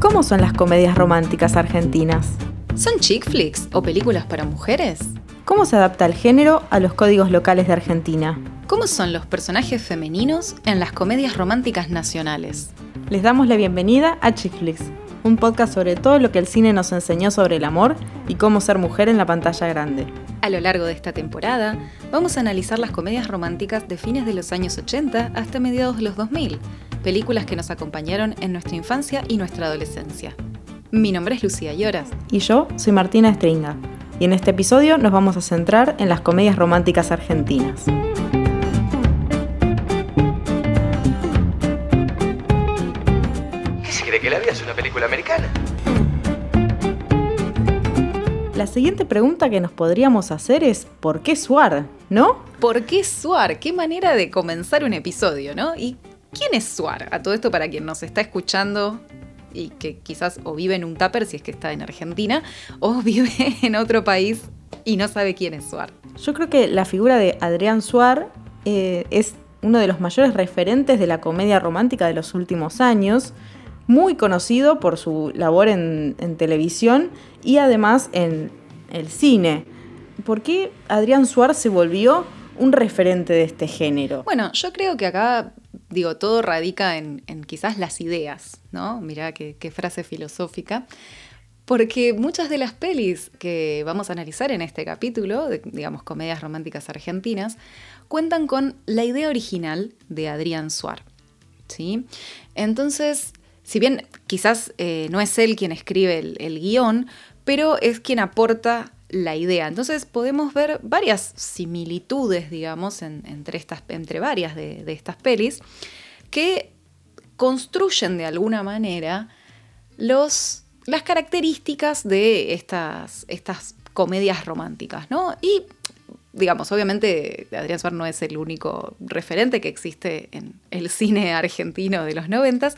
¿Cómo son las comedias románticas argentinas? ¿Son chick flicks o películas para mujeres? ¿Cómo se adapta el género a los códigos locales de Argentina? ¿Cómo son los personajes femeninos en las comedias románticas nacionales? Les damos la bienvenida a Chick Flicks, un podcast sobre todo lo que el cine nos enseñó sobre el amor y cómo ser mujer en la pantalla grande. A lo largo de esta temporada, vamos a analizar las comedias románticas de fines de los años 80 hasta mediados de los 2000, películas que nos acompañaron en nuestra infancia y nuestra adolescencia. Mi nombre es Lucía Lloras. Y yo soy Martina Stringa, y en este episodio nos vamos a centrar en las comedias románticas argentinas. ¿Qué se cree que la vida es una película americana? La siguiente pregunta que nos podríamos hacer es ¿por qué Suar? ¿No? ¿Por qué Suar? Qué manera de comenzar un episodio, ¿no? ¿Y quién es Suar? A todo esto para quien nos está escuchando y que quizás o vive en un tupper si es que está en Argentina, o vive en otro país y no sabe quién es Suar. Yo creo que la figura de Adrián Suar eh, es uno de los mayores referentes de la comedia romántica de los últimos años, muy conocido por su labor en, televisión y además en el cine. ¿Por qué Adrián Suar se volvió un referente de este género? Bueno, yo creo que acá, digo, todo radica en, quizás las ideas, ¿no? Mirá qué, qué frase filosófica. Porque muchas de las pelis que vamos a analizar en este capítulo, de, digamos, comedias románticas argentinas, cuentan con la idea original de Adrián Suar. ¿sí? Entonces, si bien quizás eh, no es él quien escribe el, el guion, pero es quien aporta la idea. Entonces podemos ver varias similitudes, digamos, en- entre, estas, entre varias de, de estas pelis, que construyen de alguna manera los, las características de estas, estas comedias románticas, ¿no? Y, digamos, obviamente Adrián Suar no es el único referente que existe en el cine argentino de los noventas,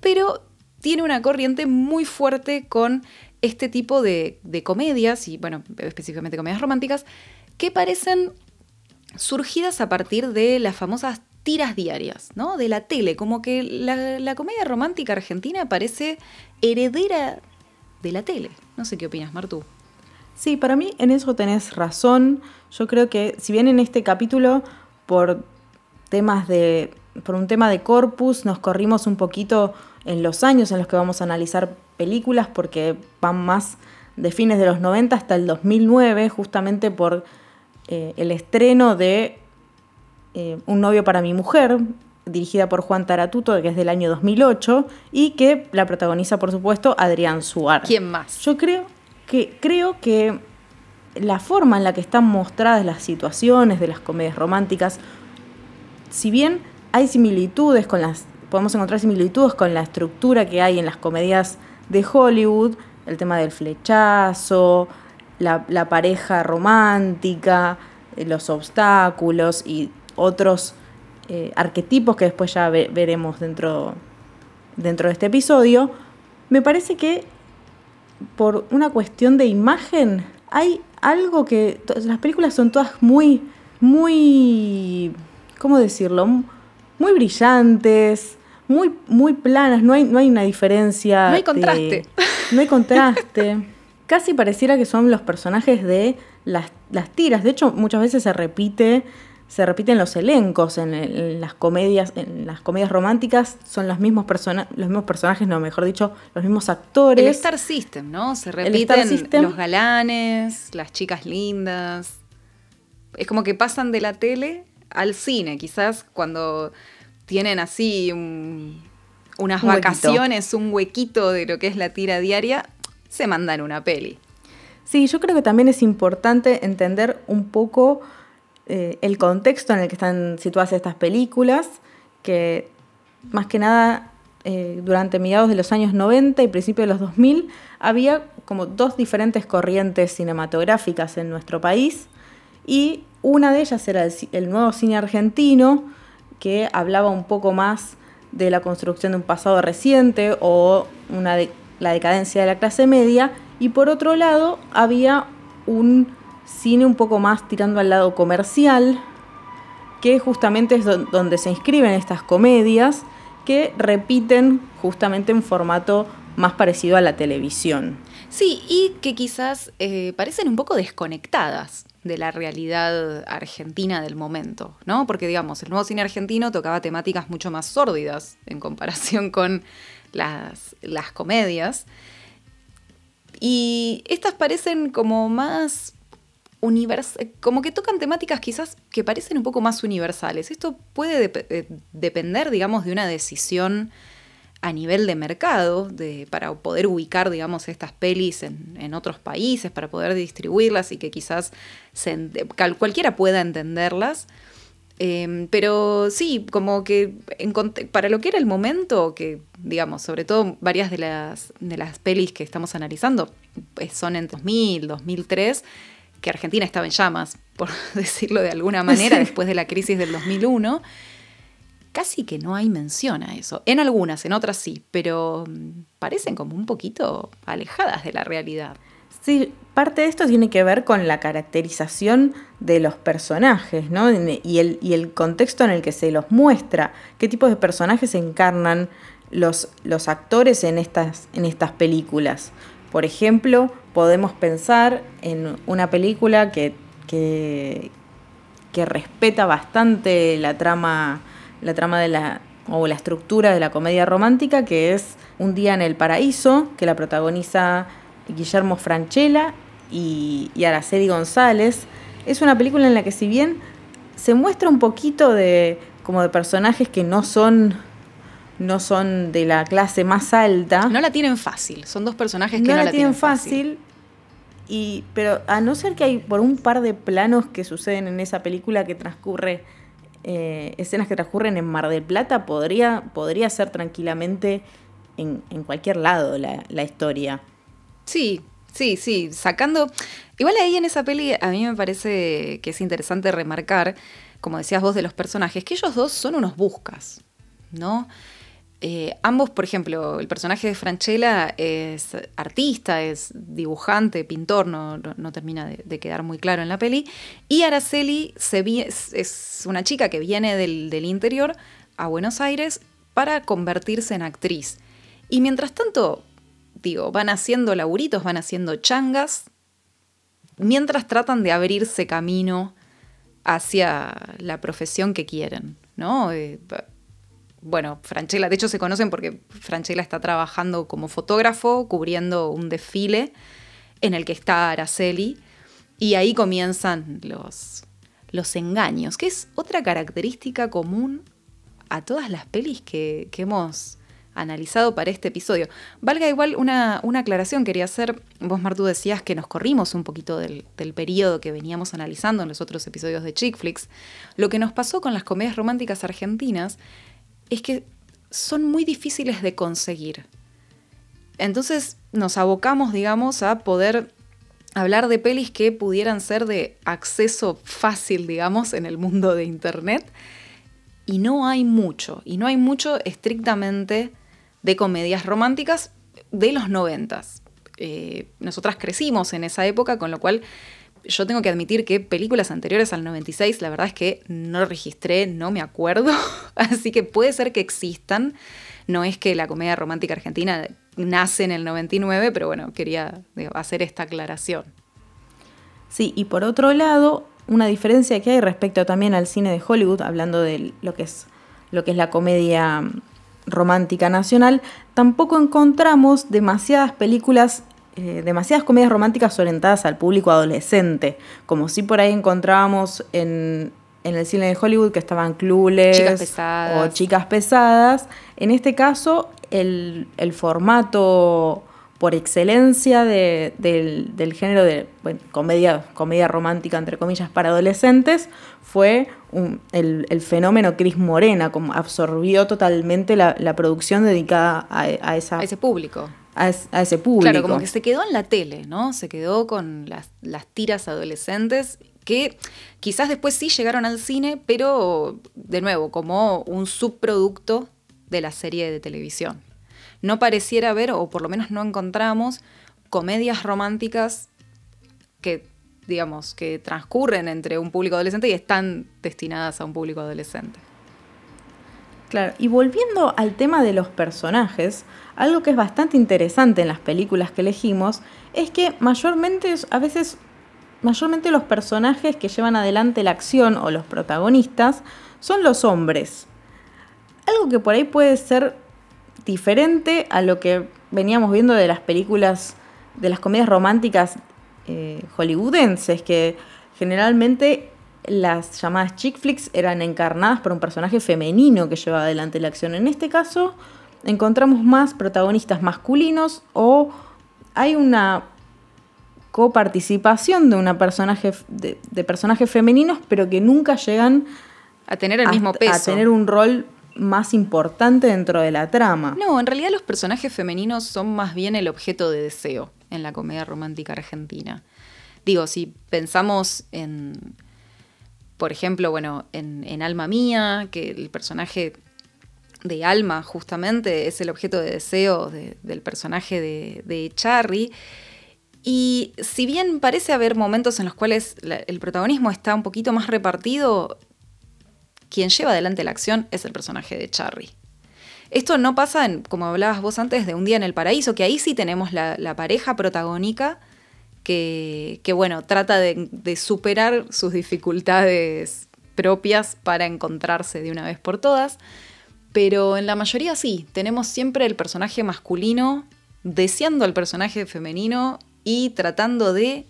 pero tiene una corriente muy fuerte con este tipo de, comedias, y bueno, específicamente comedias románticas, que parecen surgidas a partir de las famosas tiras diarias, ¿no? De la tele, como que la, comedia romántica argentina parece heredera de la tele. No sé qué opinas, Martu. Sí, para mí en eso tenés razón. Yo creo que si bien en este capítulo por temas de por un tema de corpus nos corrimos un poquito en los años en los que vamos a analizar películas porque van más de fines de los 90 hasta el 2009 justamente por eh, el estreno de eh, Un novio para mi mujer dirigida por Juan Taratuto que es del año 2008 y que la protagoniza por supuesto Adrián Suar. ¿Quién más? Yo creo que, creo que la forma en la que están mostradas las situaciones de las comedias románticas, si bien hay similitudes con las, podemos encontrar similitudes con la estructura que hay en las comedias de Hollywood, el tema del flechazo, la, pareja romántica, eh, los obstáculos y otros eh, arquetipos que después ya ve- veremos dentro, dentro de este episodio, me parece que por una cuestión de imagen, hay algo que. Las películas son todas muy. muy. ¿cómo decirlo? Muy brillantes, muy, muy planas, no hay, no hay una diferencia. No hay de- contraste. no hay contraste. Casi pareciera que son los personajes de las, las tiras. De hecho, muchas veces se repite. Se repiten los elencos en, las comedias, en las comedias románticas, son los mismos, persona- los mismos personajes, no, mejor dicho, los mismos actores. El Star System, ¿no? Se repiten los galanes, las chicas lindas. Es como que pasan de la tele al cine, quizás cuando tienen así un- unas Un huequito. vacaciones, un huequito de lo que es la tira diaria, se mandan una peli. Sí, yo creo que también es importante entender un poco eh, el contexto en el que están situadas estas películas, que más que nada eh, durante mediados de los años 90 y principios de los 2000 había como dos diferentes corrientes cinematográficas en nuestro país y una de ellas era el nuevo cine argentino, que hablaba un poco más de la construcción de un pasado reciente o la decadencia de la clase media, y por otro lado había un cine un poco más tirando al lado comercial, que justamente es don- donde se inscriben estas comedias que repiten justamente en formato más parecido a la televisión. Sí, y que quizás eh, parecen un poco desconectadas de la realidad argentina del momento, ¿no? Porque, digamos, el nuevo cine argentino tocaba temáticas mucho más sórdidas en comparación con las, las comedias. Y estas parecen como más como que tocan temáticas quizás que parecen un poco más universales. Esto puede eh, depender, digamos, de una decisión a nivel de mercado, de, para poder ubicar, digamos, estas pelis en, otros países, para poder distribuirlas y que quizás cualquiera pueda entenderlas. Em, pero sí, como que para lo que era el momento, que digamos, sobre todo varias de las, de las pelis que estamos analizando pues, son en 2000, 2003, que Argentina estaba en llamas, por decirlo de alguna manera, después de la crisis del 2001 casi que no hay mención a eso. En algunas, en otras sí, pero mm, parecen como un poquito alejadas de la realidad. Sí, parte de esto tiene que ver con la caracterización de los personajes, ¿no? Y el, y el contexto en el que se los muestra, qué tipo de personajes encarnan los, los actores en estas, en estas películas. Por ejemplo, podemos pensar en una película que, que, que respeta bastante la trama la trama de la o la estructura de la comedia romántica, que es Un día en el paraíso, que la protagoniza Guillermo Franchella y, y Araceli González. Es una película en la que si bien se muestra un poquito de como de personajes que no son no son de la clase más alta. No la tienen fácil, son dos personajes que no, la, tienen fácil. Y, pero a no ser que hay por un par de planos que suceden en esa película que transcurre eh, escenas que transcurren en Mar del Plata, podría, podría ser tranquilamente en, cualquier lado la, la, historia. Sí, sí, sí, sacando... Igual ahí en esa peli a mí me parece que es interesante remarcar, como decías vos de los personajes, que ellos dos son unos buscas, ¿no? Eh, ambos, por ejemplo, el personaje de Franchella es artista, es dibujante, pintor, no, termina de, quedar muy claro en la peli. Y Araceli es, una chica que viene del, del, interior a Buenos Aires para convertirse en actriz. Y mientras tanto, digo, van haciendo laburitos, van haciendo changas, mientras tratan de abrirse camino hacia la profesión que quieren, ¿no? Eh, bueno, Franchella, de hecho se conocen porque Franchella está trabajando como fotógrafo, cubriendo un desfile en el que está Araceli, y ahí comienzan los, los engaños, que es otra característica común a todas las pelis que, hemos analizado para este episodio. Valga igual una, aclaración, quería hacer, vos Martu decías que nos corrimos un poquito del, del periodo que veníamos analizando en los otros episodios de Chick Flicks. Lo que nos pasó con las comedias románticas argentinas es que son muy difíciles de conseguir. Entonces nos abocamos, digamos, a poder hablar de pelis que pudieran ser de acceso fácil, digamos, en el mundo de Internet. Y no hay mucho, y no hay mucho estrictamente de comedias románticas de los noventas. Eh, nosotras crecimos en esa época, con lo cual yo tengo que admitir que películas anteriores al 96, la verdad es que no registré, no me acuerdo, así que puede ser que existan. No es que la comedia romántica argentina nace en el 99, pero bueno, quería hacer esta aclaración. Sí, y por otro lado, una diferencia que hay respecto también al cine de Hollywood, hablando de lo que es, lo que es la comedia romántica nacional, tampoco encontramos demasiadas películas eh, demasiadas comedias románticas orientadas al público adolescente, como si por ahí encontrábamos en, el cine de Hollywood que estaban clules o chicas pesadas. En este caso, el, formato por excelencia del, género de comedia, comedia romántica, entre comillas, para adolescentes, fue el, fenómeno Cris Morena, como absorbió totalmente la, producción dedicada a, a, esa, a ese público a, ese público. Claro, como que se quedó en la tele, ¿no? Se quedó con las, las tiras adolescentes que quizás después sí llegaron al cine, pero de nuevo, como un subproducto de la serie de televisión. No pareciera haber, o por lo menos no encontramos, comedias románticas que, digamos, que transcurren entre un público adolescente y están destinadas a un público adolescente. Claro, y volviendo al tema de los personajes, algo que es bastante interesante en las películas que elegimos es que mayormente, a veces, mayormente los personajes que llevan adelante la acción o los protagonistas son los hombres. Algo que por ahí puede ser diferente a lo que veníamos viendo de las películas, de las comedias románticas eh, hollywoodenses, que generalmente las llamadas chick flicks eran encarnadas por un personaje femenino que llevaba adelante la acción. En este caso encontramos más protagonistas masculinos o hay una coparticipación de una personaje de, personajes femeninos, pero que nunca llegan a tener el mismo peso. A tener un rol más importante dentro de la trama. No, en realidad los personajes femeninos son más bien el objeto de deseo en la comedia romántica argentina. Digo, si pensamos en por ejemplo, bueno, en, Alma Mía, que el personaje de Alma justamente es el objeto de deseo del personaje de, de, Charry. Y si bien parece haber momentos en los cuales el protagonismo está un poquito más repartido, quien lleva adelante la acción es el personaje de Charry. Esto no pasa, en, como hablabas vos antes, de Un día en el paraíso, que ahí sí tenemos la, la pareja protagónica que, bueno, trata de, superar sus dificultades propias para encontrarse de una vez por todas. Pero en la mayoría sí, tenemos siempre el personaje masculino deseando al personaje femenino y tratando de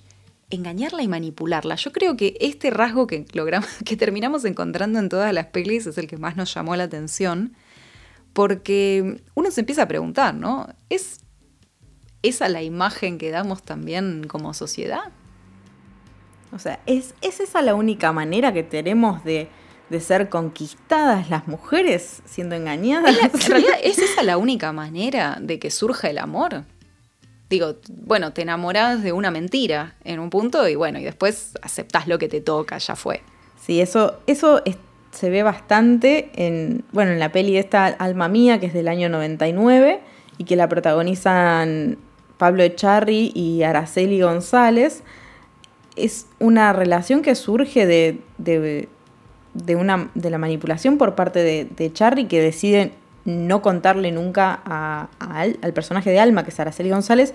engañarla y manipularla. Yo creo que este rasgo que, logramos, que terminamos encontrando en todas las pelis es el que más nos llamó la atención, porque uno se empieza a preguntar, ¿no? ¿Es esa la imagen que damos también como sociedad? O sea, ¿es, esa la única manera que tenemos de, ser conquistadas las mujeres siendo engañadas? en realidad, ¿es esa la única manera de que surja el amor? Digo, bueno, te enamoras de una mentira en un punto y bueno, y después aceptás lo que te toca, ya fue. Sí, eso, eso se ve bastante en, bueno, en la peli esta Alma Mía, que es del año 99 y que la protagonizan Pablo Echarri y Araceli González, es una relación que surge de, de, una, de la manipulación por parte de, de que decide no contarle nunca al personaje de Alma, que es Araceli González,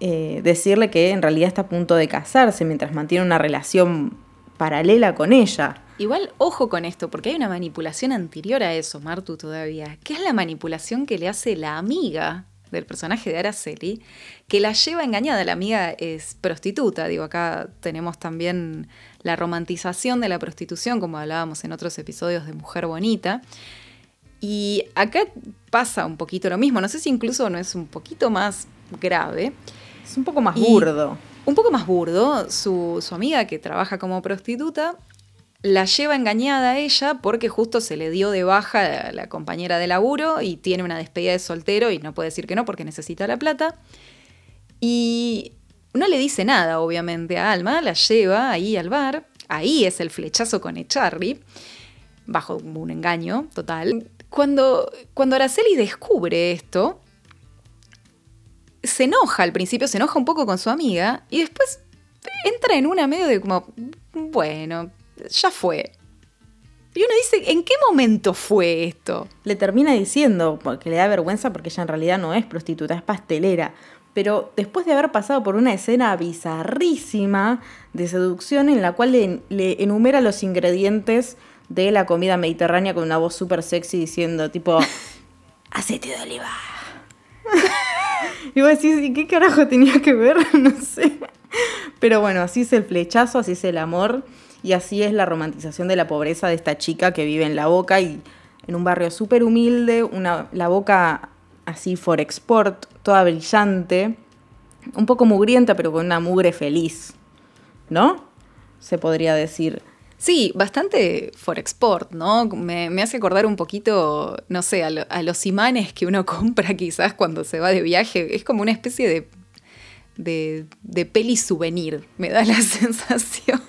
eh, decirle que en realidad está a punto de casarse mientras mantiene una relación paralela con ella. Igual, ojo con esto, porque hay una manipulación anterior a eso, Martu, todavía, que es la manipulación que le hace la amiga del personaje de Araceli, que la lleva engañada. La amiga es prostituta, digo, acá tenemos también la romantización de la prostitución, como hablábamos en otros episodios de Mujer Bonita. Y acá pasa un poquito lo mismo, no sé si incluso no es un poquito más grave. Es un poco más burdo. Un poco más burdo, su, su amiga que trabaja como prostituta la lleva engañada a ella porque justo se le dio de baja a la compañera de laburo y tiene una despedida de soltero y no puede decir que no porque necesita la plata. Y no le dice nada, obviamente, a Alma, la lleva ahí al bar. Ahí es el flechazo con Echarri, bajo un engaño total. Cuando, cuando Araceli descubre esto, se enoja al principio, se enoja un poco con su amiga y después entra en una medio de como, bueno, ya fue. Y uno dice, ¿en qué momento fue esto? Le termina diciendo, porque le da vergüenza porque ella en realidad no es prostituta, es pastelera. Pero después de haber pasado por una escena bizarrísima de seducción en la cual le, enumera los ingredientes de la comida mediterránea con una voz súper sexy diciendo tipo, aceite de oliva. y vos decís, ¿y qué carajo tenía que ver? no sé. Pero bueno, así es el flechazo, así es el amor. Y así es la romantización de la pobreza de esta chica que vive en La Boca y en un barrio súper humilde, una, La Boca así for export, toda brillante, un poco mugrienta, pero con una mugre feliz, ¿no? Se podría decir. Sí, bastante for export, ¿no? Me, hace acordar un poquito, no sé, a, los imanes que uno compra quizás cuando se va de viaje. Es como una especie de de, de peli souvenir, me da la sensación.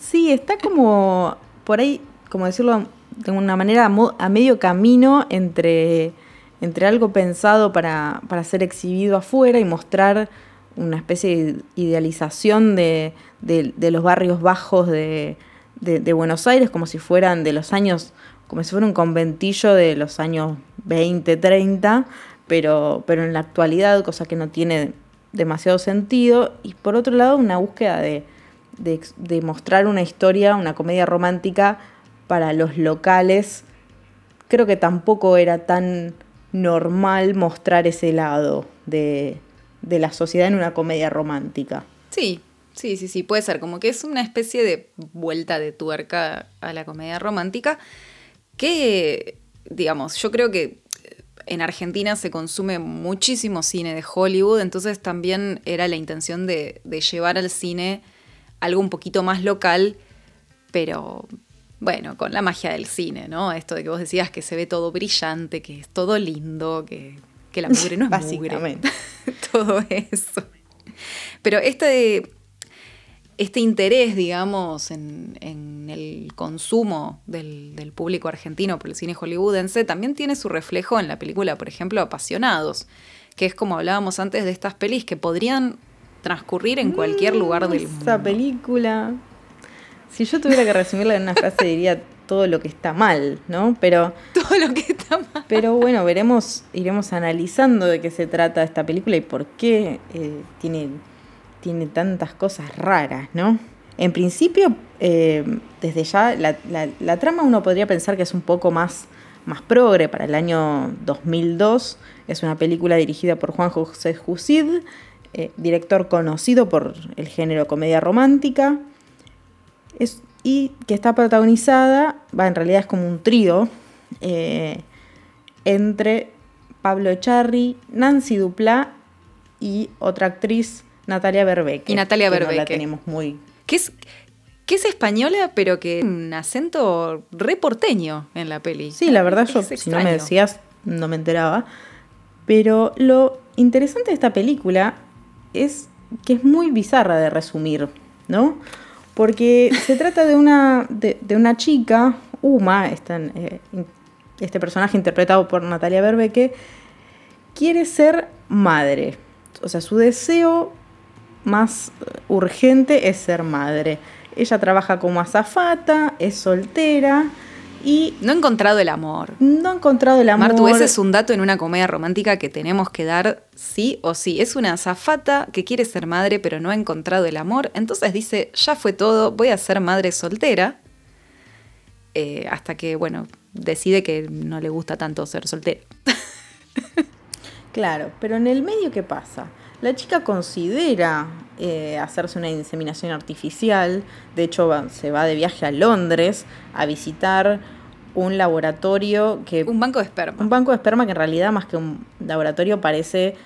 Sí, está como por ahí, como decirlo de una manera a medio camino entre, entre algo pensado para, ser exhibido afuera y mostrar una especie de idealización de, los barrios bajos de, Buenos Aires, como si fueran de los años como si fuera un conventillo de los años 20, 30, pero, pero en la actualidad, cosa que no tiene demasiado sentido. Y por otro lado, una búsqueda de, de, mostrar una historia, una comedia romántica para los locales. Creo que tampoco era tan normal mostrar ese lado de, de la sociedad en una comedia romántica. Sí, sí, sí, sí, puede ser. Como que es una especie de vuelta de tuerca a la comedia romántica que, digamos, yo creo que en Argentina se consume muchísimo cine de Hollywood, entonces también era la intención de, llevar al cine algo un poquito más local, pero bueno, con la magia del cine, ¿no? Esto de que vos decías que se ve todo brillante, que es todo lindo, que, que la mugre no es Básicamente. todo eso. Pero este, este interés, digamos, en, el consumo del, público argentino por el cine hollywoodense también tiene su reflejo en la película, por ejemplo, Apasionados, que es como hablábamos antes de estas pelis que podrían transcurrir en cualquier lugar del mundo. Esa película, si yo tuviera que resumirla en una frase diría todo lo que está mal, ¿no? Pero todo lo que está mal. Pero bueno, veremos, iremos analizando de qué se trata esta película y por qué eh, tiene tiene tantas cosas raras, ¿no? En principio, eh, desde ya, la, trama uno podría pensar que es un poco más, más progre para el año 2002. Es una película dirigida por Juan José Jusid, eh, director conocido por el género comedia romántica, y que está protagonizada, va, en realidad es como un trío, eh, entre Pablo Echarri, Nancy Duplá y otra actriz Natalia Berbeque. Y Natalia Berbeque. la tenemos muy. Que es, que es española, pero que un acento reporteño en la peli. Sí, la verdad, yo, si no me decías, no me enteraba. Pero lo interesante de esta película es que es muy bizarra de resumir, ¿no? Porque se trata de una, de, una chica, Uma, eh, este personaje interpretado por Natalia Berbeque, quiere ser madre. O sea, su deseo más urgente es ser madre. Ella trabaja como azafata, es soltera y... No ha encontrado el amor. No ha encontrado el amor. Martu, ese es un dato en una comedia romántica que tenemos que dar sí o sí. Es una azafata que quiere ser madre pero no ha encontrado el amor. Entonces dice, ya fue todo, voy a ser madre soltera. Eh, hasta que, bueno, decide que no le gusta tanto ser soltera. claro, pero en el medio, ¿qué pasa? La chica considera eh, hacerse una inseminación artificial, de hecho se va de viaje a Londres a visitar un laboratorio que... Un banco de esperma. Un banco de esperma que en realidad más que un laboratorio parece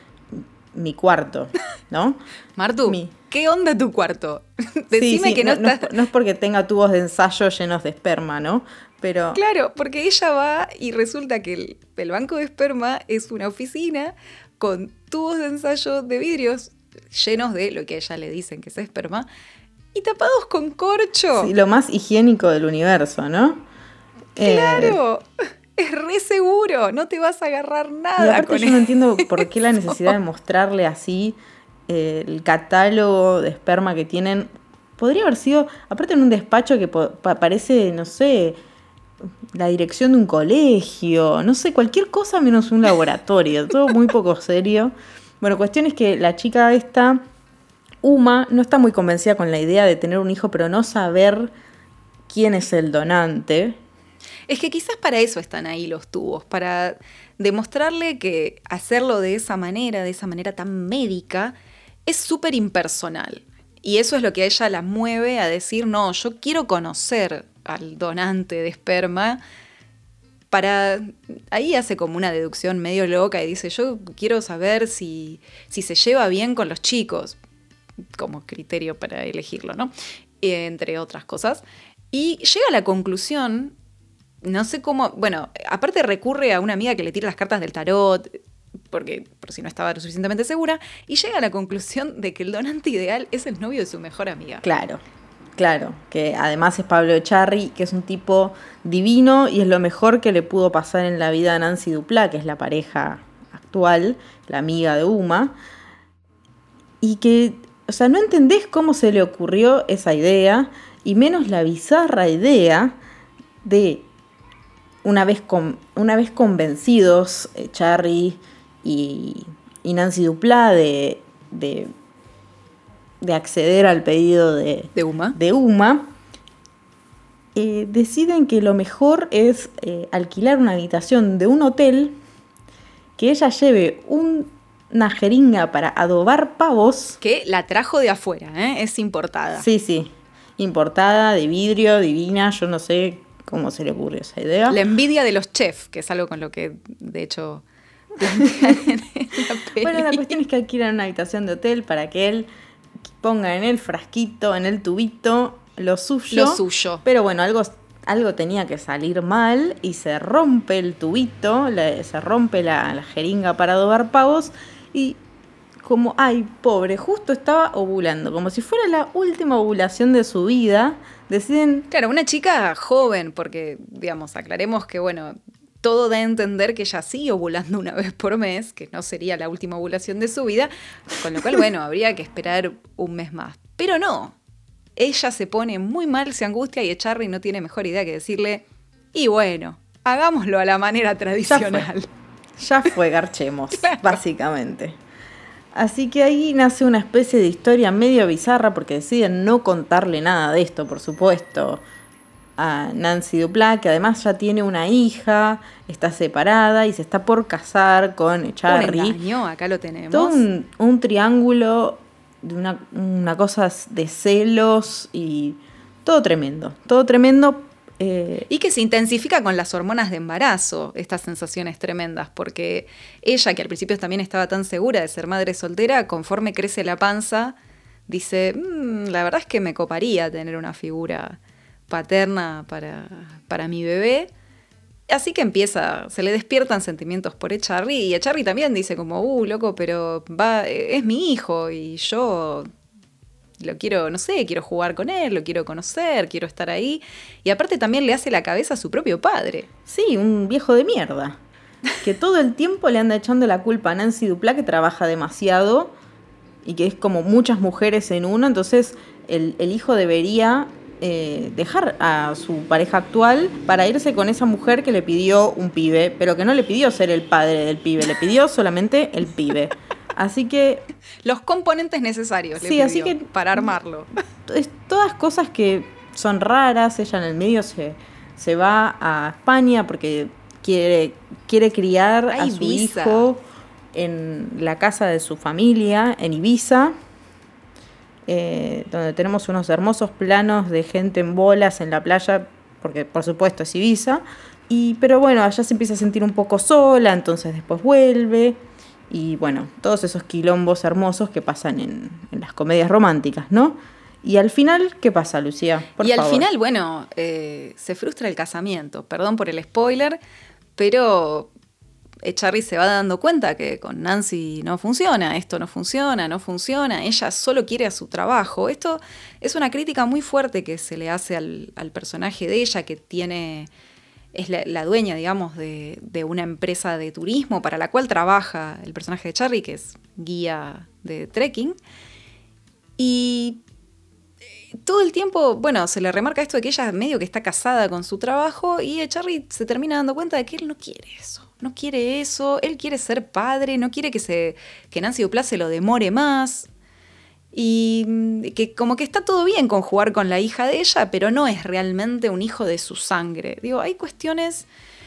mi cuarto, ¿no? Martu, ¿qué onda tu cuarto? Decime que no, no, no, es porque tenga tubos de ensayo llenos de esperma, ¿no? Pero... Claro, porque ella va y resulta que el banco de esperma es una oficina con tubos de ensayo de vidrios llenos de lo que a ella le dicen que es esperma y tapados con corcho. Sí, lo más higiénico del universo, ¿no? Claro. Eh, es re seguro, no te vas a agarrar nada. con yo no entiendo por qué la necesidad de mostrarle así eh, el catálogo de esperma que tienen. Podría haber sido, aparte en un despacho que parece, no sé, la dirección de un colegio, no sé, cualquier cosa menos un laboratorio, todo muy poco serio. Bueno, cuestión es que la chica esta, Uma, no está muy convencida con la idea de tener un hijo, pero no saber quién es el donante. Es que quizás para eso están ahí los tubos, para demostrarle que hacerlo de esa manera, de esa manera tan médica, es súper impersonal. Y eso es lo que a ella la mueve a decir, no, yo quiero conocer al donante de esperma, para ahí hace como una deducción medio loca y dice, yo quiero saber si, si se lleva bien con los chicos, como criterio para elegirlo, ¿no? Entre otras cosas. Y llega a la conclusión, no sé cómo, bueno, aparte recurre a una amiga que le tira las cartas del tarot, porque por si no estaba suficientemente segura, y llega a la conclusión de que el donante ideal es el novio de su mejor amiga. Claro. Claro, que además es Pablo Echarri, que es un tipo divino y es lo mejor que le pudo pasar en la vida a Nancy Duplá, que es la pareja actual, la amiga de Uma. Y que, o sea, no entendés cómo se le ocurrió esa idea, y menos la bizarra idea de una vez, con, una vez convencidos, Charry y, y Nancy Duplá de, de, de acceder al pedido de, De Uma. de Uma, eh, deciden que lo mejor es eh, alquilar una habitación de un hotel, que ella lleve un- una jeringa para adobar pavos. Que la trajo de afuera, ¿eh? es importada. Sí, sí, importada, de vidrio, divina, yo no sé cómo se le ocurrió esa idea. La envidia de los chefs, que es algo con lo que, de hecho, la peli. Bueno, la cuestión es que alquilan una habitación de hotel para que él ponga en el frasquito, en el tubito, lo suyo. Lo suyo. Pero bueno, algo, algo tenía que salir mal y se rompe el tubito, la- se rompe la, la jeringa para adobar pavos y como, ay, pobre, justo estaba ovulando, como si fuera la última ovulación de su vida, deciden Claro, una chica joven, porque, digamos, aclaremos que, bueno, todo da a entender que ella sigue ovulando una vez por mes, que no sería la última ovulación de su vida, con lo cual, bueno, habría que esperar un mes más. Pero no, ella se pone muy mal, se angustia y Charlie no tiene mejor idea que decirle, y bueno, hagámoslo a la manera tradicional. Ya fue, garchemos, básicamente. Así que ahí nace una especie de historia medio bizarra porque deciden no contarle nada de esto, por supuesto, a Nancy Duplá, que además ya tiene una hija, está separada y se está por casar con Un Charlie. engaño, acá lo tenemos. Todo un, un triángulo de una, una cosa de celos y todo tremendo, todo tremendo. eh, Y que se intensifica con las hormonas de embarazo, estas sensaciones tremendas, porque ella, que al principio también estaba tan segura de ser madre soltera, conforme crece la panza, dice, "Mm, la verdad es que me coparía tener una figura paterna para, para mi bebé. Así que empieza, se le despiertan sentimientos por Echarri y Echarri también dice como, uh, loco, pero va, es mi hijo y yo lo quiero, no sé, quiero jugar con él, lo quiero conocer, quiero estar ahí. Y aparte también le hace la cabeza a su propio padre. Sí, un viejo de mierda. Que todo el tiempo le anda echando la culpa a Nancy Duplá, que trabaja demasiado y que es como muchas mujeres en uno. Entonces, el, el hijo debería eh, dejar a su pareja actual para irse con esa mujer que le pidió un pibe, pero que no le pidió ser el padre del pibe, le pidió solamente el pibe. Así que Los componentes necesarios le Sí, así pidió que- para armarlo. es todas cosas que son raras. Ella en el medio se, se va a España porque quiere, quiere criar A a su Ibiza. hijo en la casa de su familia, en Ibiza, eh, donde tenemos unos hermosos planos de gente en bolas en la playa, porque por supuesto es Ibiza. Y, pero bueno, allá se empieza a sentir un poco sola, entonces después vuelve. Y bueno, todos esos quilombos hermosos que pasan en, en las comedias románticas, ¿no? Y al final, ¿qué pasa, Lucía? Por y al final, bueno, eh, se frustra el casamiento. Perdón por el spoiler, pero Charlie se va dando cuenta que con Nancy no funciona, esto no funciona, no funciona, ella solo quiere a su trabajo. Esto es una crítica muy fuerte que se le hace al, personaje de ella, que tiene, es la, dueña, digamos, de, una empresa de turismo para la cual trabaja el personaje de Charlie, que es guía de trekking. Y todo el tiempo, bueno, se le remarca esto de que ella medio que está casada con su trabajo y Charlie se termina dando cuenta de que él no quiere eso. No quiere eso, él quiere ser padre, no quiere que, se, que Nancy Duplá se lo demore más. Y mm, que como que está todo bien con jugar con la hija de ella, pero no es realmente un hijo de su sangre. Digo, hay cuestiones,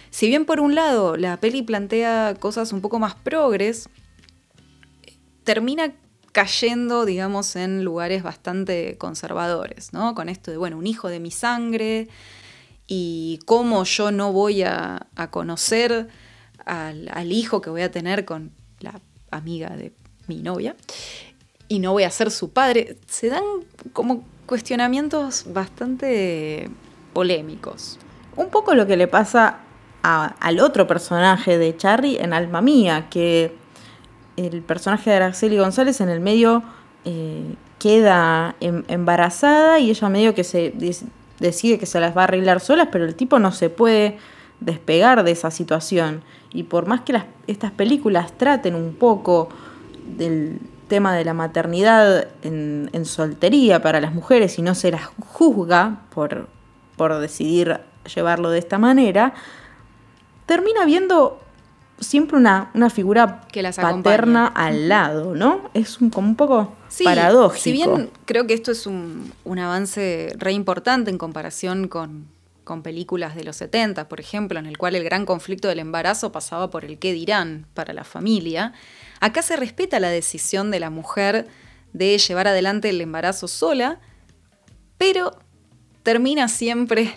si bien por un lado la peli plantea cosas un poco más progres, termina cayendo, digamos, en lugares bastante conservadores, ¿no? Con esto de, bueno, un hijo de mi sangre y cómo yo no voy a, a conocer al, hijo que voy a tener con la amiga de mi novia y no voy a ser su padre. Se dan como cuestionamientos bastante polémicos. Un poco lo que le pasa al otro personaje de Charlie en Alma Mía, que el personaje de Araceli González en el medio eh, queda em, embarazada y ella medio que se decide que se las va a arreglar solas, pero el tipo no se puede despegar de esa situación. Y por más que las, estas películas traten un poco del tema de la maternidad en, en, soltería para las mujeres y no se las juzga por, por decidir llevarlo de esta manera, termina viendo siempre una, una figura Que las paterna acompaña. al lado, ¿no? Es un, como un poco Sí, paradójico. Si bien creo que esto es un, un avance re importante en comparación con, con películas de los 70, por ejemplo, en el cual el gran conflicto del embarazo pasaba por el qué dirán para la familia, acá se respeta la decisión de la mujer de llevar adelante el embarazo sola, pero termina siempre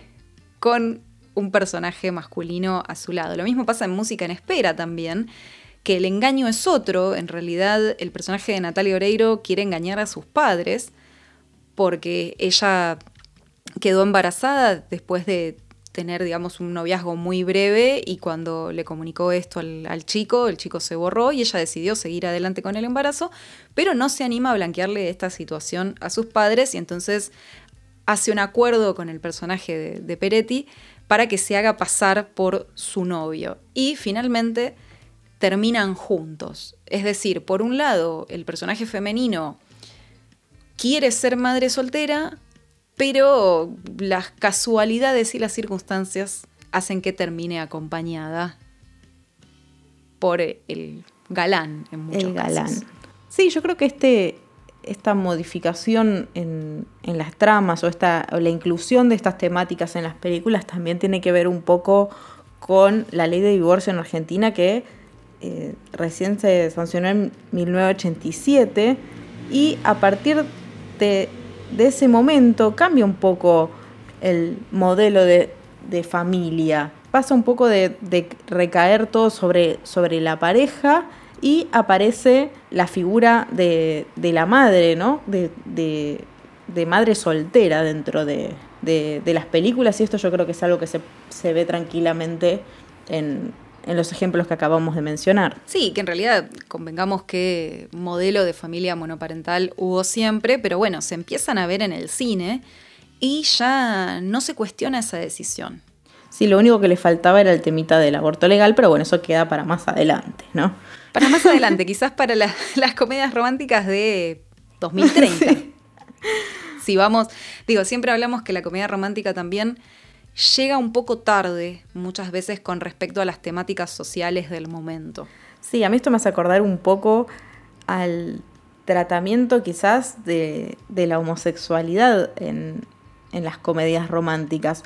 con un personaje masculino a su lado. Lo mismo pasa en Música en Espera también, que el engaño es otro. En realidad, el personaje de Natalia Oreiro quiere engañar a sus padres porque ella quedó embarazada después de tener, digamos, un noviazgo muy breve y cuando le comunicó esto al, chico, el chico se borró y ella decidió seguir adelante con el embarazo, pero no se anima a blanquearle esta situación a sus padres y entonces hace un acuerdo con el personaje de Peretti para que se haga pasar por su novio. Y finalmente terminan juntos. Es decir, por un lado, el personaje femenino quiere ser madre soltera, pero las casualidades y las circunstancias hacen que termine acompañada por el galán en muchos el galán. casos. Sí, yo creo que este, esta modificación en, en las tramas o, esta, o la inclusión de estas temáticas en las películas también tiene que ver un poco con la ley de divorcio en Argentina que eh, recién se sancionó en 1987 y a partir de, de ese momento cambia un poco el modelo de, de familia. Pasa un poco de, de recaer todo sobre, sobre la pareja y aparece la figura de, de la madre, ¿no? De, madre soltera dentro de, de- de las películas y esto yo creo que es algo que se, se ve tranquilamente en, en los ejemplos que acabamos de mencionar. Sí, que en realidad convengamos que modelo de familia monoparental hubo siempre, pero bueno, se empiezan a ver en el cine y ya no se cuestiona esa decisión. Sí, lo único que le faltaba era el temita del aborto legal, pero bueno, eso queda para más adelante, ¿no? Para más adelante, quizás para la- las comedias románticas de 2030. Si vamos, digo, siempre hablamos que la comedia romántica también llega un poco tarde, muchas veces con respecto a las temáticas sociales del momento. Sí, a mí esto me hace acordar un poco al tratamiento quizás de, la homosexualidad en, en las comedias románticas.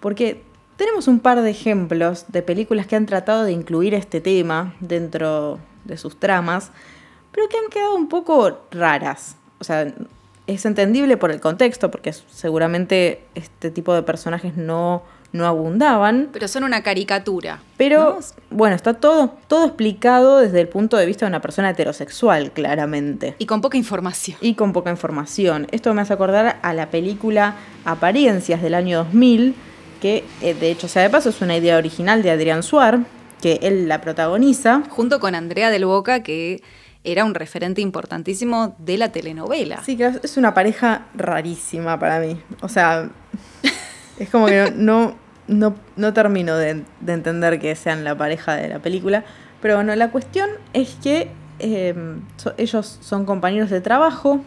Porque tenemos un par de ejemplos de películas que han tratado de incluir este tema dentro de sus tramas, pero que han quedado un poco raras. O sea, es entendible por el contexto, porque seguramente este tipo de personajes no, no abundaban. Pero son una caricatura. Pero ¿no? bueno, está todo, todo explicado desde el punto de vista de una persona heterosexual, claramente. Y con poca información. Y con poca información. Esto me hace acordar a la película Apariencias del año 2000, que eh, de hecho, sea de paso, es una idea original de Adrián Suar, que él la protagoniza. Junto con Andrea del Boca, que era un referente importantísimo de la telenovela. Sí, es una pareja rarísima para mí. O sea, es como que no, no, no termino de, de entender que sean la pareja de la película. Pero bueno, la cuestión es que eh, so- ellos son compañeros de trabajo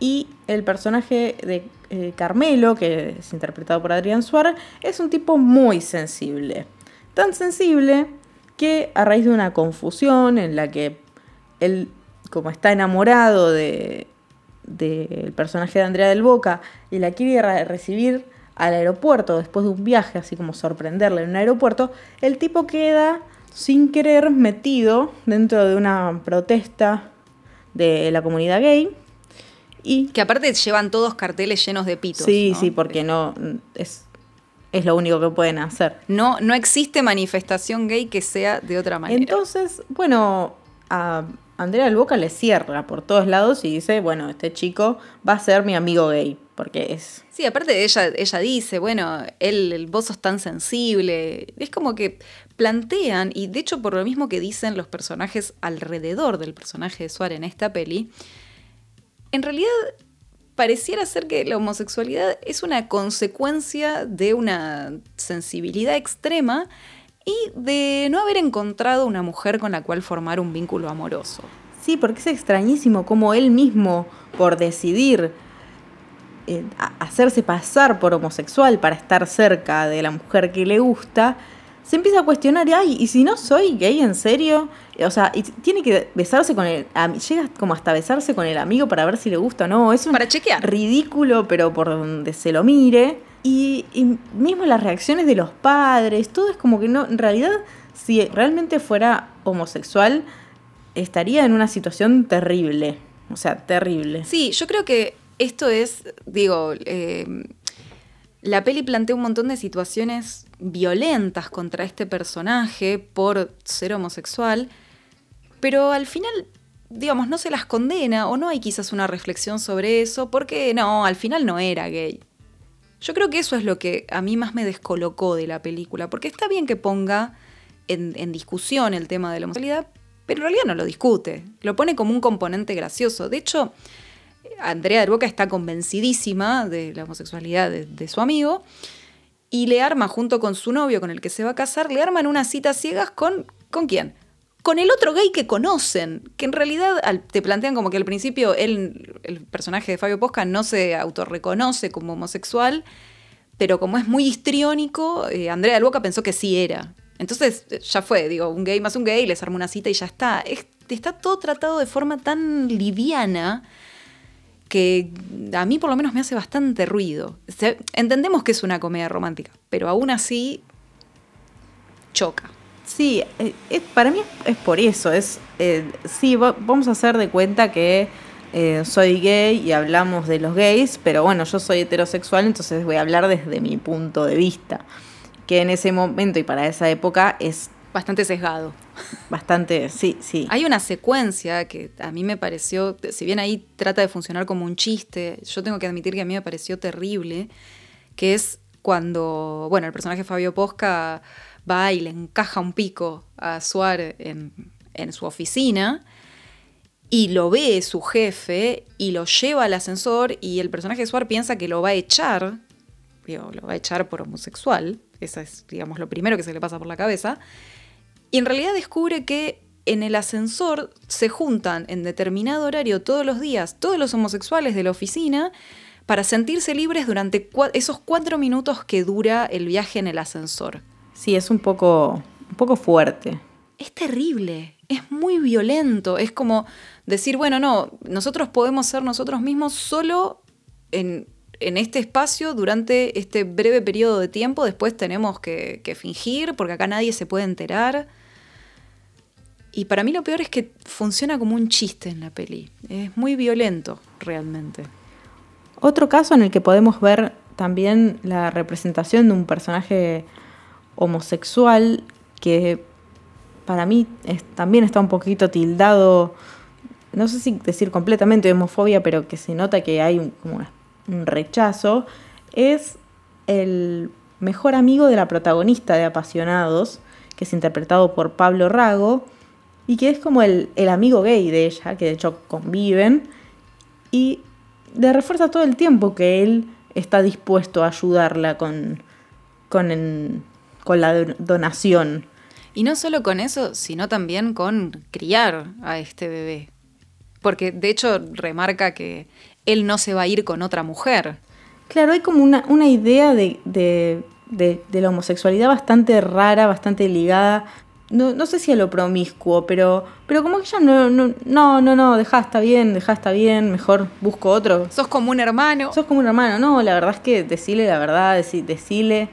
y el personaje de eh, Carmelo, que es interpretado por Adrián Suárez, es un tipo muy sensible. Tan sensible que a raíz de una confusión en la que él, como está enamorado de del personaje de Andrea del Boca y la quiere re- recibir al aeropuerto después de un viaje, así como sorprenderle en un aeropuerto, el tipo queda sin querer metido dentro de una protesta de la comunidad gay y Que aparte llevan todos carteles llenos de pitos. sí, ¿no? sí, porque no es, es lo único que pueden hacer. No, no existe manifestación gay que sea de otra manera. Entonces, bueno, a Andrea del Boca le cierra por todos lados y dice, bueno, este chico va a ser mi amigo gay, porque es... Sí, aparte de ella, ella dice, bueno, él, el vos sos tan sensible. Es como que plantean, y de hecho por lo mismo que dicen los personajes alrededor del personaje de Suárez en esta peli, en realidad pareciera ser que la homosexualidad es una consecuencia de una sensibilidad extrema y de no haber encontrado una mujer con la cual formar un vínculo amoroso. Sí, porque es extrañísimo cómo él mismo, por decidir eh, hacerse pasar por homosexual para estar cerca de la mujer que le gusta, se empieza a cuestionar, ay, ¿y si no soy gay en serio? O sea, y tiene que besarse con el... Llega como hasta besarse con el amigo para ver si le gusta o no. Es un para chequear. ridículo, pero por donde se lo mire. Y, mismo las reacciones de los padres, todo es como que no, en realidad, si realmente fuera homosexual, estaría en una situación terrible. O sea, terrible. Sí, yo creo que esto es, digo, eh, la peli plantea un montón de situaciones violentas contra este personaje por ser homosexual, pero al final, digamos, no se las condena o no hay quizás una reflexión sobre eso, porque no, al final no era gay. Yo creo que eso es lo que a mí más me descolocó de la película, porque está bien que ponga en, discusión el tema de la homosexualidad, pero en realidad no lo discute, lo pone como un componente gracioso. De hecho, Andrea de Boca está convencidísima de la homosexualidad de, su amigo y le arma junto con su novio con el que se va a casar, le arman unas citas ciegas con ¿con quién? Con el otro gay que conocen, que en realidad te plantean como que al principio él, el personaje de Fabio Posca no se autorreconoce como homosexual, pero como es muy histriónico, eh, Andrea de Boca pensó que sí era. Entonces ya fue, digo, un gay más un gay, les arma una cita y ya está. está todo tratado de forma tan liviana que a mí por lo menos me hace bastante ruido. entendemos que es una comedia romántica, pero aún así choca. Sí, eh, para mí es, por eso. Es, eh, sí, vamos a hacer de cuenta que eh, soy gay y hablamos de los gays, pero bueno, yo soy heterosexual, entonces voy a hablar desde mi punto de vista, que en ese momento y para esa época es bastante sesgado. Bastante, sí, sí. Hay una secuencia que a mí me pareció, si bien ahí trata de funcionar como un chiste, yo tengo que admitir que a mí me pareció terrible, que es cuando, bueno, el personaje Fabio Posca va y le encaja un pico a Suar en, su oficina y lo ve su jefe y lo lleva al ascensor y el personaje de Suar piensa que lo va a echar, digo, lo va a echar por homosexual, eso es, digamos, lo primero que se le pasa por la cabeza, y en realidad descubre que en el ascensor se juntan en determinado horario todos los días todos los homosexuales de la oficina para sentirse libres durante esos cuatro minutos que dura el viaje en el ascensor. Sí, es un poco, un poco fuerte. Es terrible, es muy violento, es como decir, bueno, no, nosotros podemos ser nosotros mismos solo en, este espacio durante este breve periodo de tiempo, después tenemos que fingir porque acá nadie se puede enterar. Y para mí lo peor es que funciona como un chiste en la peli. Es muy violento, realmente. Otro caso en el que podemos ver también la representación de un personaje homosexual que para mí también está un poquito tildado, no sé si decir completamente homofobia, pero que se nota que hay como un rechazo, es el mejor amigo de la protagonista de Apasionados, que es interpretado por Pablo Rago, y que es como el, amigo gay de ella, que de hecho conviven, y le refuerza todo el tiempo que él está dispuesto a ayudarla con, con, con la donación. Y no solo con eso, sino también con criar a este bebé. Porque de hecho remarca que él no se va a ir con otra mujer. Claro, hay como una, una idea de, de, de, la homosexualidad bastante rara, bastante ligada no, no sé si a lo promiscuo, pero, pero como que ya no, no, no, no, no, dejá, está bien, dejá, está bien, mejor busco otro. Sos como un hermano. Sos como un hermano, no, la verdad es que decile la verdad, decile,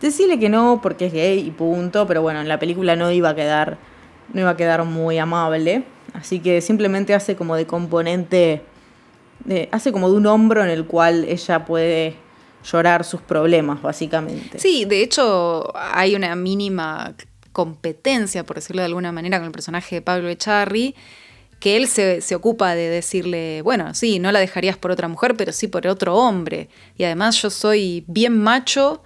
decile que no porque es gay y punto, pero bueno, en la película no iba a quedar, no iba a quedar muy amable, así que simplemente hace como de componente, hace como de un hombro en el cual ella puede llorar sus problemas, básicamente. Sí, de hecho hay una mínima competencia, por decirlo de alguna manera, con el personaje de Pablo Echarri, que él se, ocupa de decirle, bueno, sí, no la dejarías por otra mujer, pero sí por otro hombre. Y además yo soy bien macho,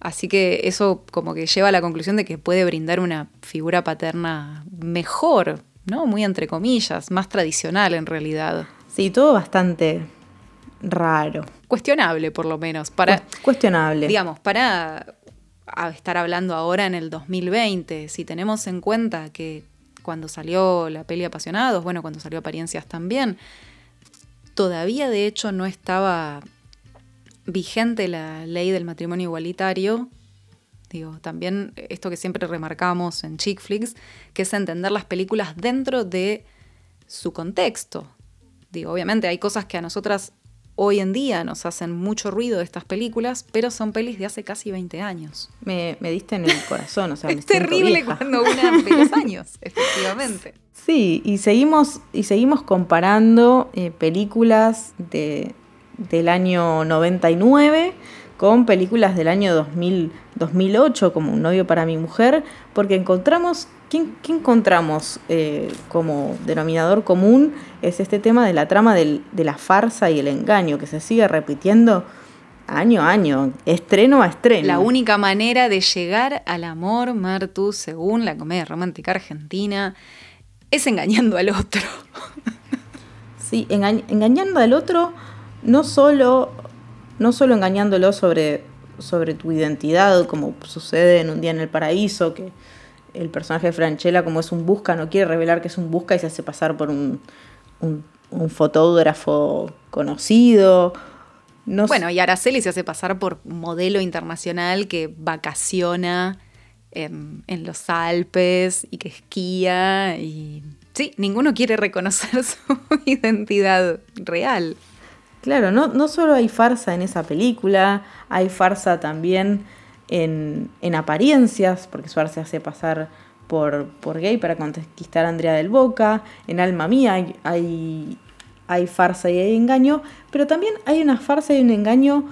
así que eso como que lleva a la conclusión de que puede brindar una figura paterna mejor, ¿no? Muy entre comillas, más tradicional en realidad. Sí, todo bastante raro. Cuestionable, por lo menos. Para, Cuestionable. Digamos, para estar hablando ahora en el 2020, si tenemos en cuenta que cuando salió la peli Apasionados, bueno, cuando salió Apariencias también, todavía de hecho no estaba vigente la ley del matrimonio igualitario Digo, también esto que siempre remarcamos en chick flicks, que es entender las películas dentro de su contexto. Digo, obviamente hay cosas que a nosotras hoy en día nos hacen mucho ruido de estas películas, pero son pelis de hace casi 20 años. Me, me diste en el corazón, o sea, es terrible cuando una de los años, efectivamente. Sí, y seguimos, y seguimos comparando eh, películas de, del año 99 con películas del año 2000, 2008, como Un novio para mi mujer, porque encontramos, ¿qué, encontramos eh, como denominador común? Es este tema de la trama del, de la farsa y el engaño, que se sigue repitiendo año a año, estreno a estreno. La única manera de llegar al amor, Martu, según la comedia romántica argentina, es engañando al otro. Sí, engañando al otro, no solo no solo engañándolo sobre, sobre tu identidad, como sucede en Un día en el paraíso, que el personaje de Franchella, como es un busca, no quiere revelar que es un busca y se hace pasar por un, fotógrafo conocido. bueno, y Araceli se hace pasar por modelo internacional que vacaciona en, en, los Alpes y que esquía y... Sí, ninguno quiere reconocer su identidad real. Claro, no, no solo hay farsa en esa película, hay farsa también en, apariencias, porque Suárez se hace pasar por, por, gay para conquistar a Andrea del Boca, en Alma Mía hay, hay, hay, farsa y hay engaño, pero también hay una farsa y un engaño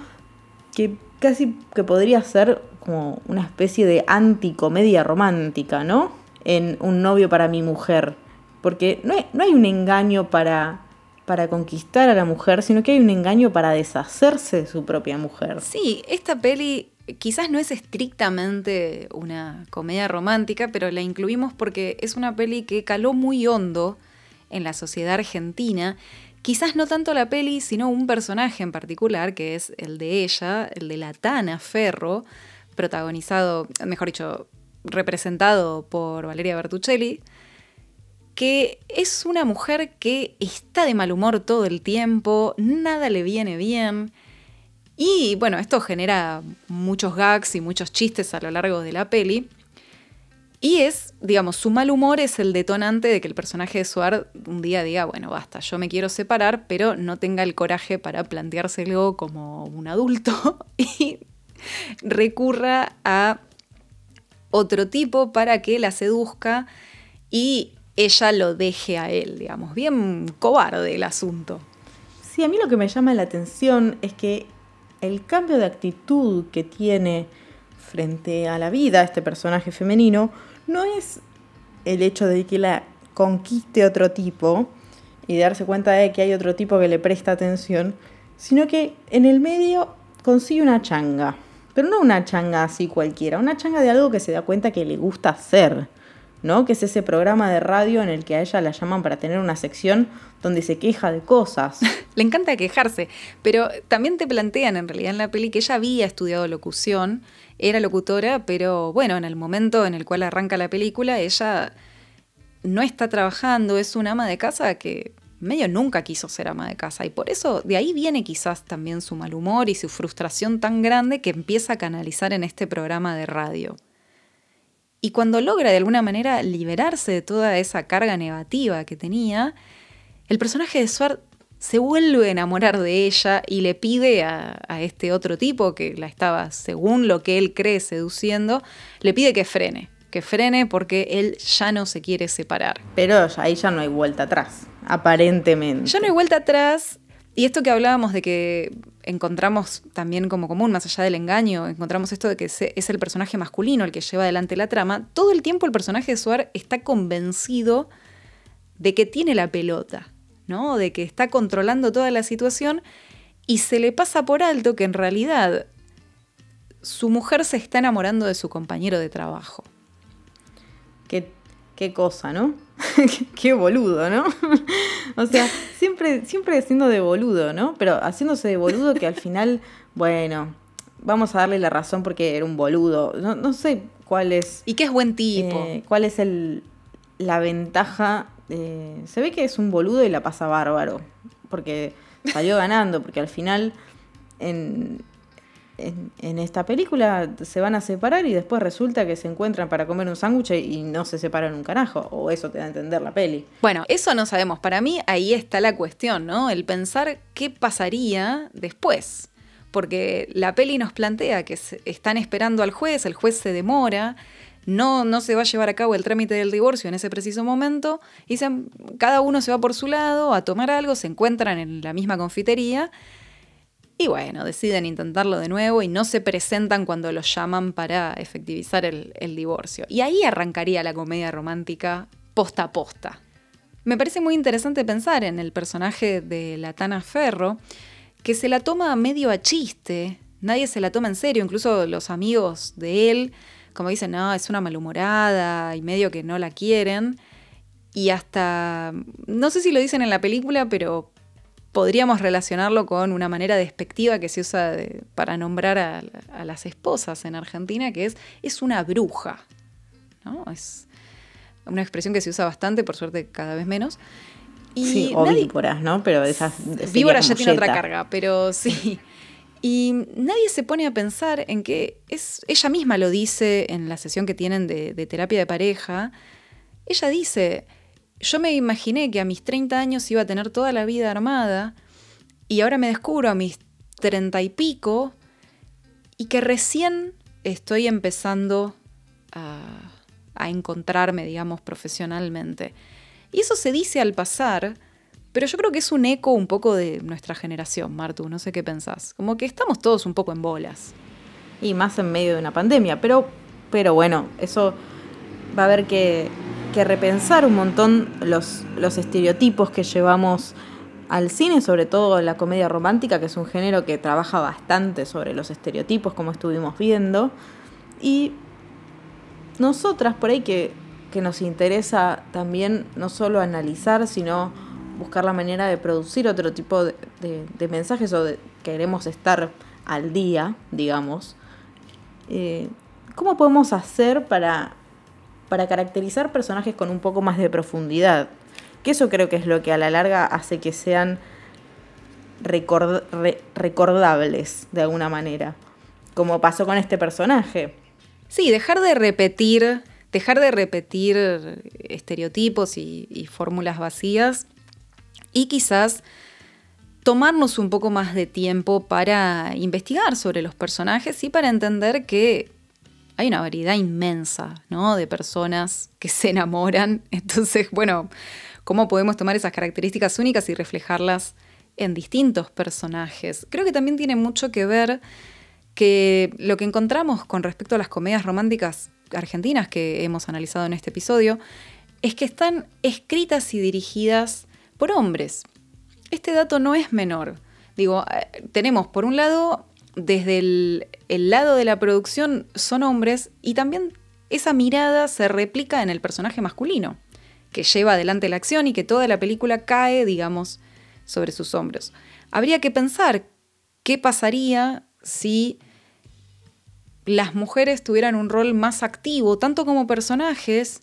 que casi que podría ser como una especie de anticomedia romántica, ¿no? En Un novio para mi mujer, porque no no hay un engaño para para conquistar a la mujer, sino que hay un engaño para deshacerse de su propia mujer. Sí, esta peli quizás no es estrictamente una comedia romántica, pero la incluimos porque es una peli que caló muy hondo en la sociedad argentina. Quizás no tanto la peli, sino un personaje en particular, que es el de ella, el de la Tana Ferro, protagonizado, mejor dicho, representado por Valeria Bertuccelli, que es una mujer que está de mal humor todo el tiempo, nada le viene bien. Y bueno, esto genera muchos gags y muchos chistes a lo largo de la peli. Y es, digamos, su mal humor es el detonante de que el personaje de Suar un día diga, bueno, basta, yo me quiero separar, pero no tenga el coraje para planteárselo como un adulto y recurra a otro tipo para que la seduzca y ella lo deje a él, digamos. Bien cobarde el asunto. Sí, a mí lo que me llama la atención es que el cambio de actitud que tiene frente a la vida este personaje femenino no es el hecho de que la conquiste otro tipo y darse cuenta de que hay otro tipo que le presta atención, sino que en el medio consigue una changa. Pero no una changa así cualquiera, una changa de algo que se da cuenta que le gusta hacer. ¿No? Que es ese programa de radio en el que a ella la llaman para tener una sección donde se queja de cosas. Le encanta quejarse, pero también te plantean en realidad en la peli que ella había estudiado locución, era locutora, pero bueno, en el momento en el cual arranca la película, ella no está trabajando, es una ama de casa que medio nunca quiso ser ama de casa y por eso de ahí viene quizás también su mal humor y su frustración tan grande que empieza a canalizar en este programa de radio. Y cuando logra de alguna manera liberarse de toda esa carga negativa que tenía, el personaje de Swart se vuelve a enamorar de ella y le pide a, este otro tipo que la estaba, según lo que él cree, seduciendo, le pide que frene, que frene porque él ya no se quiere separar. Pero ahí ya no hay vuelta atrás, aparentemente. Ya no hay vuelta atrás y esto que hablábamos de que encontramos también como común, más allá del engaño, encontramos esto de que es el personaje masculino el que lleva adelante la trama, todo el tiempo el personaje de Suar está convencido de que tiene la pelota, ¿no? De que está controlando toda la situación y se le pasa por alto que en realidad su mujer se está enamorando de su compañero de trabajo. Qué, qué cosa, ¿no? qué boludo, ¿no? o sea, siempre, siempre siendo de boludo, ¿no? Pero haciéndose de boludo que al final, bueno, vamos a darle la razón porque era un boludo. No, sé cuál es. Y que es buen tipo. Eh, ¿Cuál es el, la ventaja? se ve que es un boludo y la pasa bárbaro. Porque salió ganando, porque al final en, en, esta película se van a separar y después resulta que se encuentran para comer un sándwich y no se separan un carajo. O eso te da a entender la peli. Bueno, eso no sabemos. Para mí ahí está la cuestión, ¿no? El pensar qué pasaría después. Porque la peli nos plantea que están esperando al juez, el juez se demora, no, no se va a llevar a cabo el trámite del divorcio en ese preciso momento, y cada uno se va por su lado a tomar algo, se encuentran en la misma confitería y bueno, deciden intentarlo de nuevo y no se presentan cuando los llaman para efectivizar el, divorcio. Y ahí arrancaría la comedia romántica posta a posta. Me parece muy interesante pensar en el personaje de la Tana Ferro, que se la toma medio a chiste, nadie se la toma en serio, incluso los amigos de él, como dicen, no, es una malhumorada y medio que no la quieren. Y hasta, no sé si lo dicen en la película, pero podríamos relacionarlo con una manera despectiva que se usa para nombrar a, las esposas en Argentina, que es es una bruja. ¿no? Es una expresión que se usa bastante, por suerte cada vez menos. Y sí, o víboras, ¿no? Pero esas. Víbora ya tiene otra carga, pero sí. Y nadie se pone a pensar en que es, ella misma lo dice en la sesión que tienen de, de terapia de pareja. Ella dice, yo me imaginé que a mis 30 años iba a tener toda la vida armada y ahora me descubro a mis 30 y pico y que recién estoy empezando a, encontrarme, digamos, profesionalmente. Y eso se dice al pasar, pero yo creo que es un eco un poco de nuestra generación, Martu, no sé qué pensás. Como que estamos todos un poco en bolas. Y más en medio de una pandemia, pero, pero bueno, eso va a haber que que repensar un montón los, los estereotipos que llevamos al cine, sobre todo la comedia romántica, que es un género que trabaja bastante sobre los estereotipos, como estuvimos viendo. Y nosotras, por ahí que, que nos interesa también no solo analizar, sino buscar la manera de producir otro tipo de, de, mensajes o queremos estar al día, digamos. Eh, ¿Cómo podemos hacer para para caracterizar personajes con un poco más de profundidad. Que eso creo que es lo que a la larga hace que sean recordables de alguna manera, como pasó con este personaje. Sí, dejar de repetir, dejar de repetir estereotipos y fórmulas vacías y quizás tomarnos un poco más de tiempo para investigar sobre los personajes y para entender que hay una variedad inmensa, ¿no? De personas que se enamoran. Entonces, bueno, ¿cómo podemos tomar esas características únicas y reflejarlas en distintos personajes? Creo que también tiene mucho que ver que lo que encontramos con respecto a las comedias románticas argentinas que hemos analizado en este episodio es que están escritas y dirigidas por hombres. Este dato no es menor. Digo, eh, tenemos por un lado desde el, lado de la producción son hombres y también esa mirada se replica en el personaje masculino, que lleva adelante la acción y que toda la película cae, digamos, sobre sus hombros. Habría que pensar qué pasaría si las mujeres tuvieran un rol más activo, tanto como personajes,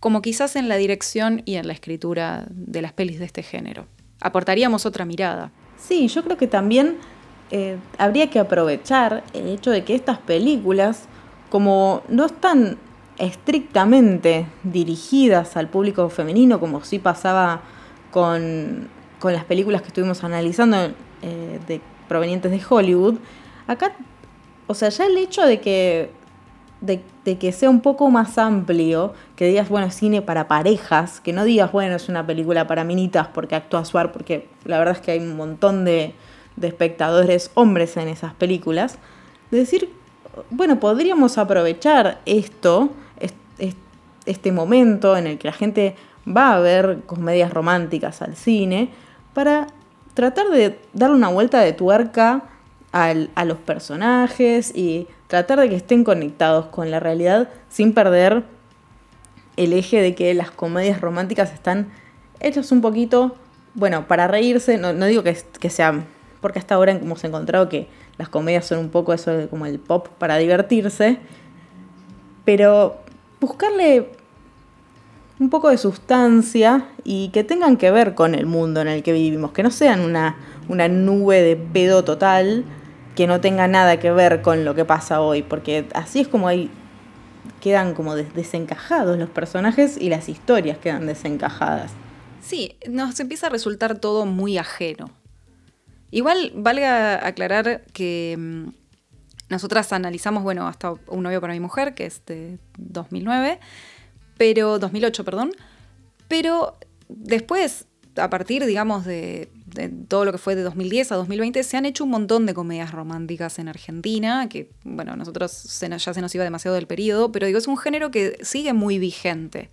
como quizás en la dirección y en la escritura de las pelis de este género. Aportaríamos otra mirada. Sí, yo creo que también eh, habría que aprovechar el hecho de que estas películas, como no están estrictamente dirigidas al público femenino, como sí pasaba con, las películas que estuvimos analizando eh, de, provenientes de Hollywood, acá, o sea, ya el hecho de que, de, que sea un poco más amplio, que digas, bueno, es cine para parejas, que no digas, bueno, es una película para minitas porque actúa Suar, porque la verdad es que hay un montón de, de espectadores hombres en esas películas, de decir, bueno, podríamos aprovechar esto, este momento en el que la gente va a ver comedias románticas al cine, para tratar de darle una vuelta de tuerca a los personajes y tratar de que estén conectados con la realidad sin perder el eje de que las comedias románticas están hechas un poquito, bueno, para reírse, no, digo que, que sean porque hasta ahora hemos encontrado que las comedias son un poco eso como el pop para divertirse, pero buscarle un poco de sustancia y que tengan que ver con el mundo en el que vivimos, que no sean una, una nube de pedo total que no tenga nada que ver con lo que pasa hoy, porque así es como hay quedan como desencajados los personajes y las historias quedan desencajadas. Sí, nos empieza a resultar todo muy ajeno. Igual valga aclarar que mm, nosotras analizamos, bueno, hasta un novio para mi mujer, que es de 2009, pero 2008, perdón, pero después, a partir, digamos, de, todo lo que fue de 2010 a 2020, se han hecho un montón de comedias románticas en Argentina, que, bueno, nosotros ya se nos iba demasiado del periodo, pero digo, es un género que sigue muy vigente.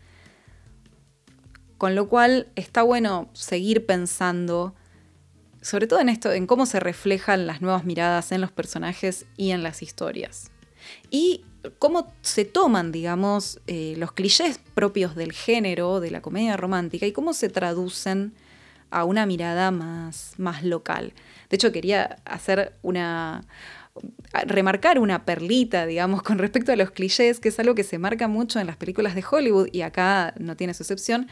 Con lo cual está bueno seguir pensando, sobre todo en esto, en cómo se reflejan las nuevas miradas en los personajes y en las historias. Y cómo se toman, digamos, eh, los clichés propios del género, de la comedia romántica, y cómo se traducen a una mirada más, más local. De hecho, quería hacer una, remarcar una perlita, digamos, con respecto a los clichés, que es algo que se marca mucho en las películas de Hollywood y acá no tiene su excepción,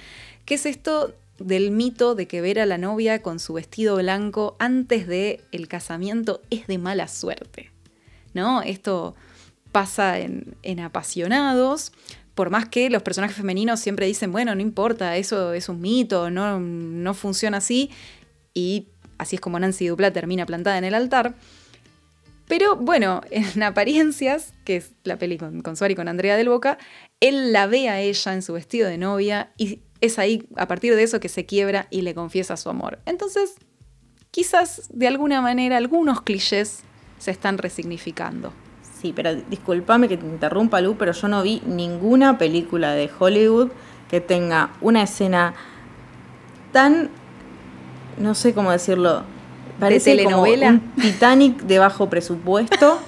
que es esto del mito de que ver a la novia con su vestido blanco antes de el casamiento es de mala suerte. ¿No? Esto pasa en, apasionados, por más que los personajes femeninos siempre dicen, bueno, no importa, eso es un mito, no, no funciona así, y así es como Nancy Dupla termina plantada en el altar. Pero bueno, en apariencias, que es la peli con, con Suárez y con Andrea del Boca, él la ve a ella en su vestido de novia y es ahí, a partir de eso, que se quiebra y le confiesa su amor. Entonces, quizás de alguna manera algunos clichés se están resignificando. Sí, pero discúlpame que te interrumpa, Lu, pero yo no vi ninguna película de Hollywood que tenga una escena tan, no sé cómo decirlo, parece ¿De telenovela? como un Titanic de bajo presupuesto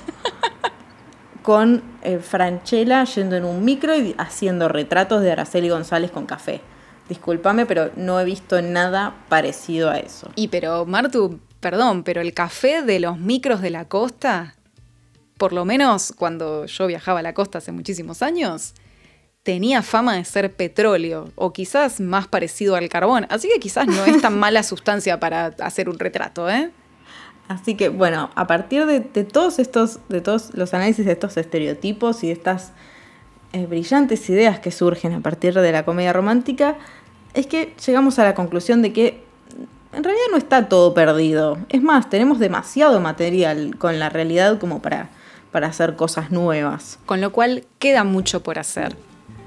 con eh, Franchella yendo en un micro y haciendo retratos de Araceli González con café. Discúlpame, pero no he visto nada parecido a eso. Y pero, Martu, perdón, pero el café de los micros de la costa por lo menos cuando yo viajaba a la costa hace muchísimos años, tenía fama de ser petróleo, o quizás más parecido al carbón. Así que quizás no es tan mala sustancia para hacer un retrato, ¿eh? Así que, bueno, a partir de, todos estos, de todos los análisis de estos estereotipos y de estas eh, brillantes ideas que surgen a partir de la comedia romántica, es que llegamos a la conclusión de que en realidad no está todo perdido. Es más, tenemos demasiado material con la realidad como para para hacer cosas nuevas. Con lo cual queda mucho por hacer.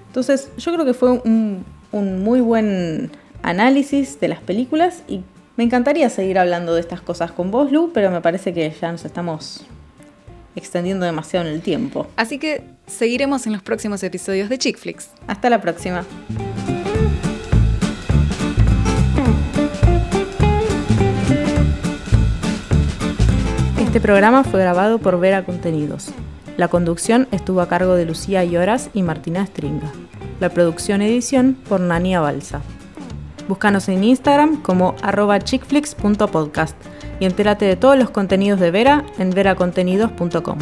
Entonces yo creo que fue un, muy buen análisis de las películas y me encantaría seguir hablando de estas cosas con vos, Lu, pero me parece que ya nos estamos extendiendo demasiado en el tiempo. Así que seguiremos en los próximos episodios de Chick Flicks. Hasta la próxima. Este programa fue grabado por Vera Contenidos. La conducción estuvo a cargo de Lucía Lloras y Martina Stringa. La producción edición por Nania Balsa. Búscanos en Instagram como arroba chickflix.podcast y entérate de todos los contenidos de Vera en veracontenidos.com.